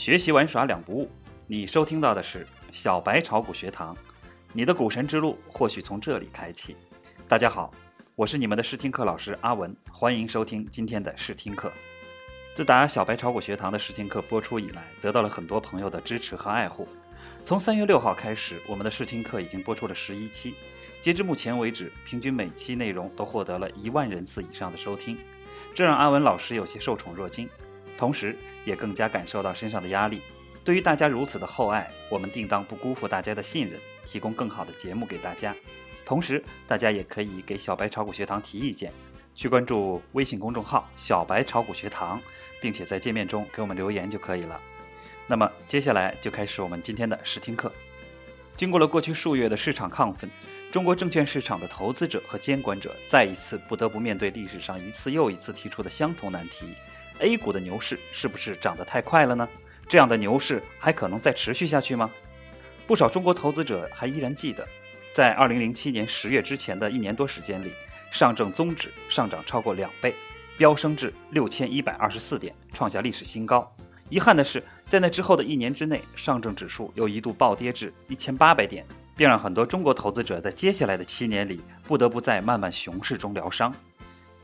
学习玩耍两不误。你收听到的是小白炒股学堂，你的股神之路或许从这里开启。大家好，我是你们的试听课老师阿文，欢迎收听今天的试听课。自打小白炒股学堂的试听课播出以来，得到了很多朋友的支持和爱护。从三月六号开始，我们的试听课已经播出了十一期，截至目前为止，平均每期内容都获得了一万人次以上的收听，这让阿文老师有些受宠若惊，同时也更加感受到身上的压力。对于大家如此的厚爱，我们定当不辜负大家的信任，提供更好的节目给大家。同时，大家也可以给小白炒股学堂提意见，去关注微信公众号“小白炒股学堂”，并且在界面中给我们留言就可以了。那么接下来就开始我们今天的试听课。经过了过去数月的市场亢奋，中国证券市场的投资者和监管者再一次不得不面对历史上一次又一次提出的相同难题：A 股的牛市是不是涨得太快了呢？这样的牛市还可能再持续下去吗？不少中国投资者还依然记得，在2007年10月之前的一年多时间里，上证综指上涨超过两倍，飙升至6124点，创下历史新高。遗憾的是，在那之后的一年之内，上证指数又一度暴跌至一千八百点，并让很多中国投资者在接下来的七年里不得不在漫漫熊市中疗伤。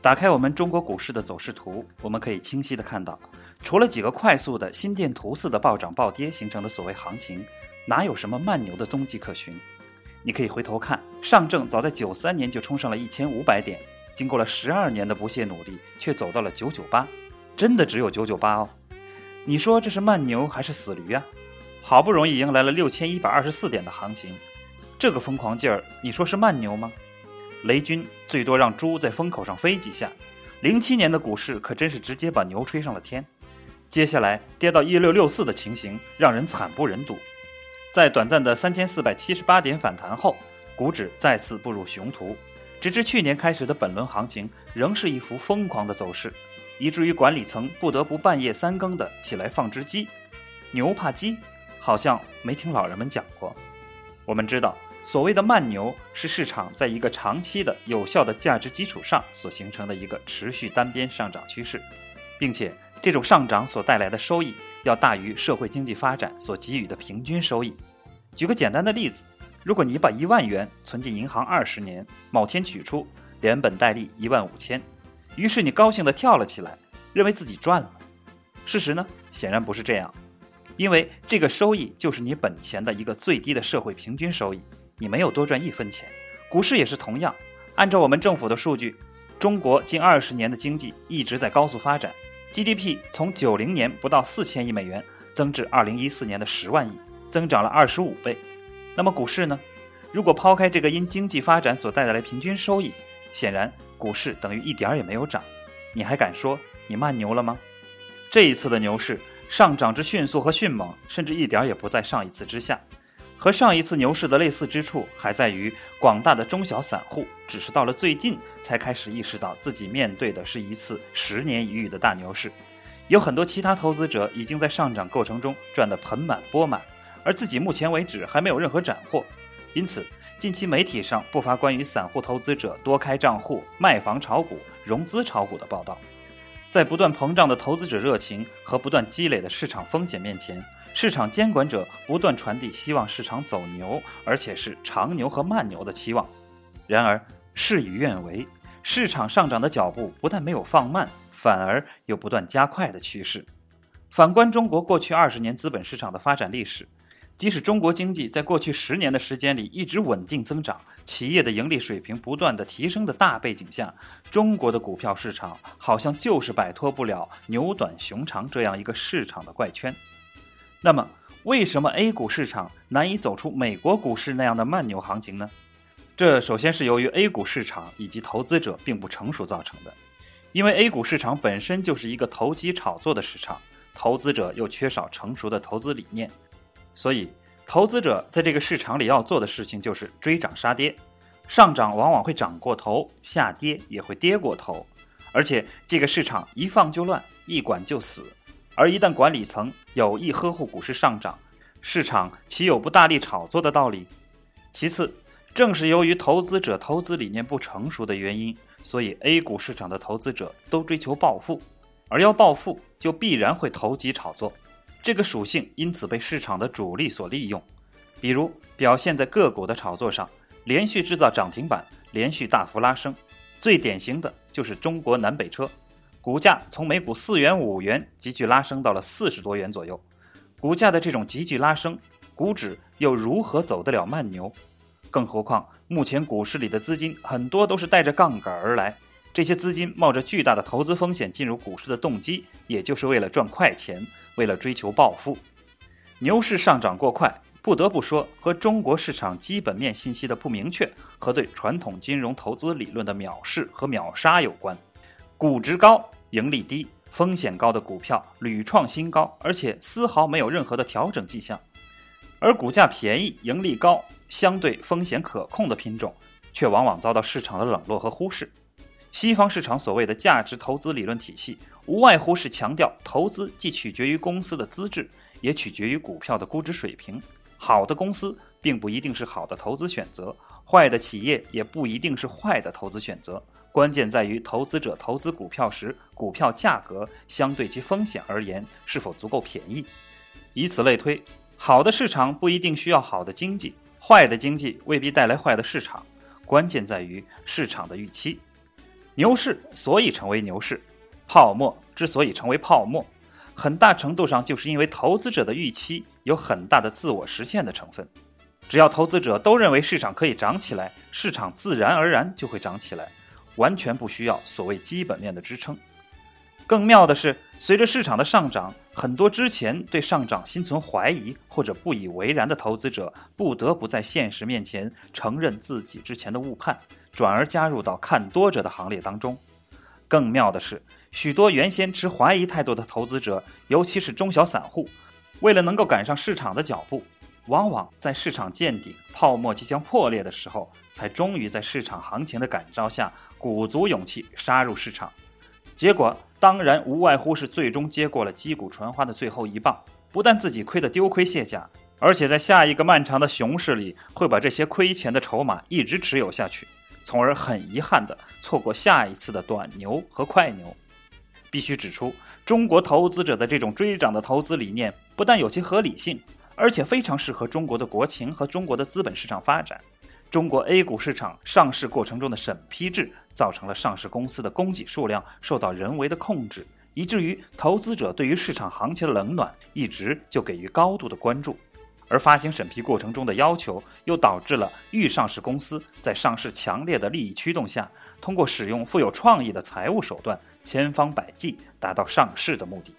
打开我们中国股市的走势图，我们可以清晰地看到，除了几个快速的心电图似的暴涨暴跌形成的所谓行情，哪有什么慢牛的踪迹可循？你可以回头看，上证早在九三年就冲上了一千五百点，经过了十二年的不懈努力，却走到了九九八，真的只有九九八哦。你说这是慢牛还是死驴啊？好不容易迎来了六千一百二十四点的行情，这个疯狂劲儿，你说是慢牛吗？雷军最多让猪在风口上飞几下，零七年的股市可真是直接把牛吹上了天。接下来跌到一六六四的情形，让人惨不忍睹。在短暂的三千四百七十八点反弹后，股指再次步入熊途，直至去年开始的本轮行情，仍是一幅疯狂的走势。以至于管理层不得不半夜三更的起来放只鸡，牛怕鸡，好像没听老人们讲过。我们知道，所谓的慢牛是市场在一个长期的有效的价值基础上所形成的一个持续单边上涨趋势，并且这种上涨所带来的收益要大于社会经济发展所给予的平均收益。举个简单的例子，如果你把一万元存进银行二十年，某天取出，连本带利一万五千。于是你高兴地跳了起来，认为自己赚了。事实呢，显然不是这样，因为这个收益就是你本钱的一个最低的社会平均收益，你没有多赚一分钱。股市也是同样，按照我们政府的数据，中国近二十年的经济一直在高速发展，GDP 从九零年不到四千亿美元增至二零一四年的十万亿，增长了二十五倍。那么股市呢？如果抛开这个因经济发展所带来的平均收益，显然。股市等于一点儿也没有涨，你还敢说你慢牛了吗？这一次的牛市上涨之迅速和迅猛，甚至一点也不在上一次之下。和上一次牛市的类似之处，还在于广大的中小散户只是到了最近才开始意识到自己面对的是一次十年一遇的大牛市。有很多其他投资者已经在上涨过程中赚得盆满钵满，而自己目前为止还没有任何斩获，因此。近期媒体上不乏关于散户投资者多开账户、卖房炒股、融资炒股的报道。在不断膨胀的投资者热情和不断积累的市场风险面前，市场监管者不断传递希望市场走牛，而且是长牛和慢牛的期望。然而事与愿违，市场上涨的脚步不但没有放慢，反而有不断加快的趋势。反观中国过去二十年资本市场的发展历史。即使中国经济在过去十年的时间里一直稳定增长，企业的盈利水平不断的提升的大背景下，中国的股票市场好像就是摆脱不了牛短熊长这样一个市场的怪圈。那么，为什么 A 股市场难以走出美国股市那样的慢牛行情呢？这首先是由于 A 股市场以及投资者并不成熟造成的，因为 A 股市场本身就是一个投机炒作的市场，投资者又缺少成熟的投资理念。所以，投资者在这个市场里要做的事情就是追涨杀跌，上涨往往会涨过头，下跌也会跌过头，而且这个市场一放就乱，一管就死。而一旦管理层有意呵护股市上涨，市场岂有不大力炒作的道理？其次，正是由于投资者投资理念不成熟的原因，所以 A 股市场的投资者都追求暴富，而要暴富就必然会投机炒作。这个属性因此被市场的主力所利用。比如表现在个股的炒作上，连续制造涨停板，连续大幅拉升。最典型的就是中国南北车，股价从每股四元五元急剧拉升到了四十多元左右。股价的这种急剧拉升，股指又如何走得了慢牛？更何况目前股市里的资金很多都是带着杠杆而来，这些资金冒着巨大的投资风险进入股市的动机，也就是为了赚快钱，为了追求暴富。牛市上涨过快。不得不说，和中国市场基本面信息的不明确和对传统金融投资理论的藐视和秒杀有关。估值高、盈利低、风险高的股票屡创新高，而且丝毫没有任何的调整迹象；而股价便宜、盈利高、相对风险可控的品种，却往往遭到市场的冷落和忽视。西方市场所谓的价值投资理论体系，无外乎是强调投资既取决于公司的资质，也取决于股票的估值水平。好的公司并不一定是好的投资选择，坏的企业也不一定是坏的投资选择。关键在于投资者投资股票时，股票价格相对其风险而言是否足够便宜。以此类推，好的市场不一定需要好的经济，坏的经济未必带来坏的市场。关键在于市场的预期。牛市所以成为牛市，泡沫之所以成为泡沫。很大程度上就是因为投资者的预期有很大的自我实现的成分。只要投资者都认为市场可以涨起来，市场自然而然就会涨起来，完全不需要所谓基本面的支撑。更妙的是，随着市场的上涨，很多之前对上涨心存怀疑或者不以为然的投资者，不得不在现实面前承认自己之前的误判，转而加入到看多者的行列当中。更妙的是。许多原先持怀疑态度的投资者，尤其是中小散户，为了能够赶上市场的脚步，往往在市场见顶、泡沫即将破裂的时候，才终于在市场行情的感召下，鼓足勇气杀入市场。结果当然无外乎是最终接过了击鼓传花的最后一棒，不但自己亏得丢盔卸甲，而且在下一个漫长的熊市里，会把这些亏钱的筹码一直持有下去，从而很遗憾地错过下一次的短牛和快牛。必须指出，中国投资者的这种追涨的投资理念，不但有其合理性，而且非常适合中国的国情和中国的资本市场发展。中国 A 股市场上市过程中的审批制，造成了上市公司的供给数量受到人为的控制，以至于投资者对于市场行情的冷暖，一直就给予高度的关注。而发行审批过程中的要求，又导致了预上市公司在上市强烈的利益驱动下，通过使用富有创意的财务手段，千方百计达到上市的目的。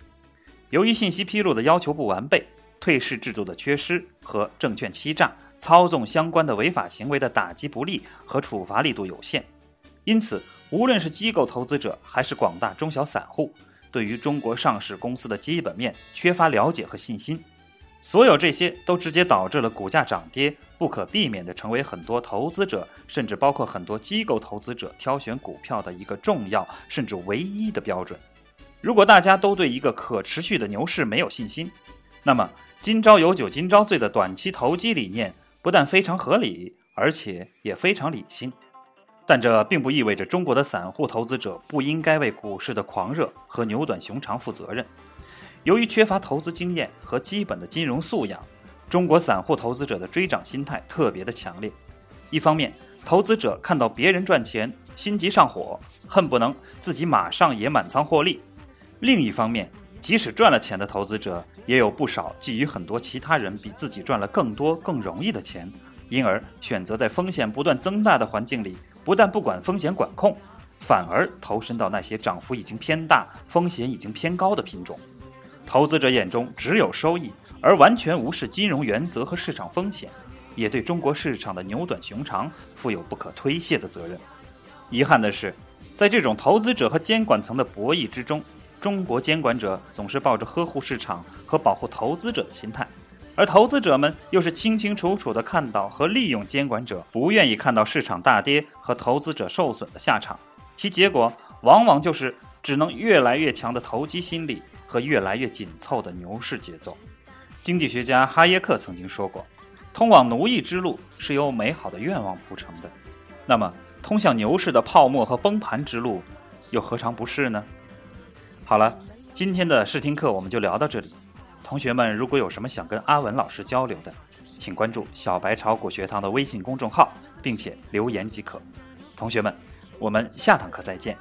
由于信息披露的要求不完备、退市制度的缺失和证券欺诈、操纵相关的违法行为的打击不力和处罚力度有限，因此，无论是机构投资者还是广大中小散户，对于中国上市公司的基本面缺乏了解和信心。所有这些都直接导致了股价涨跌不可避免地成为很多投资者，甚至包括很多机构投资者挑选股票的一个重要甚至唯一的标准。如果大家都对一个可持续的牛市没有信心，那么“今朝有酒今朝醉”的短期投机理念不但非常合理，而且也非常理性。但这并不意味着中国的散户投资者不应该为股市的狂热和牛短熊长负责任。由于缺乏投资经验和基本的金融素养，中国散户投资者的追涨心态特别的强烈。一方面，投资者看到别人赚钱，心急上火，恨不能自己马上也满仓获利；另一方面，即使赚了钱的投资者，也有不少觊觎很多其他人比自己赚了更多、更容易的钱，因而选择在风险不断增大的环境里，不但不管风险管控，反而投身到那些涨幅已经偏大、风险已经偏高的品种。投资者眼中只有收益，而完全无视金融原则和市场风险，也对中国市场的牛短熊长负有不可推卸的责任。遗憾的是，在这种投资者和监管层的博弈之中，中国监管者总是抱着呵护市场和保护投资者的心态，而投资者们又是清清楚楚地看到和利用监管者不愿意看到市场大跌和投资者受损的下场，其结果往往就是只能越来越强的投机心理。和越来越紧凑的牛市节奏。经济学家哈耶克曾经说过：“通往奴役之路是由美好的愿望铺成的。”那么，通向牛市的泡沫和崩盘之路，又何尝不是呢？好了，今天的试听课我们就聊到这里。同学们如果有什么想跟阿文老师交流的，请关注小白炒股学堂的微信公众号，并且留言即可。同学们，我们下堂课再见。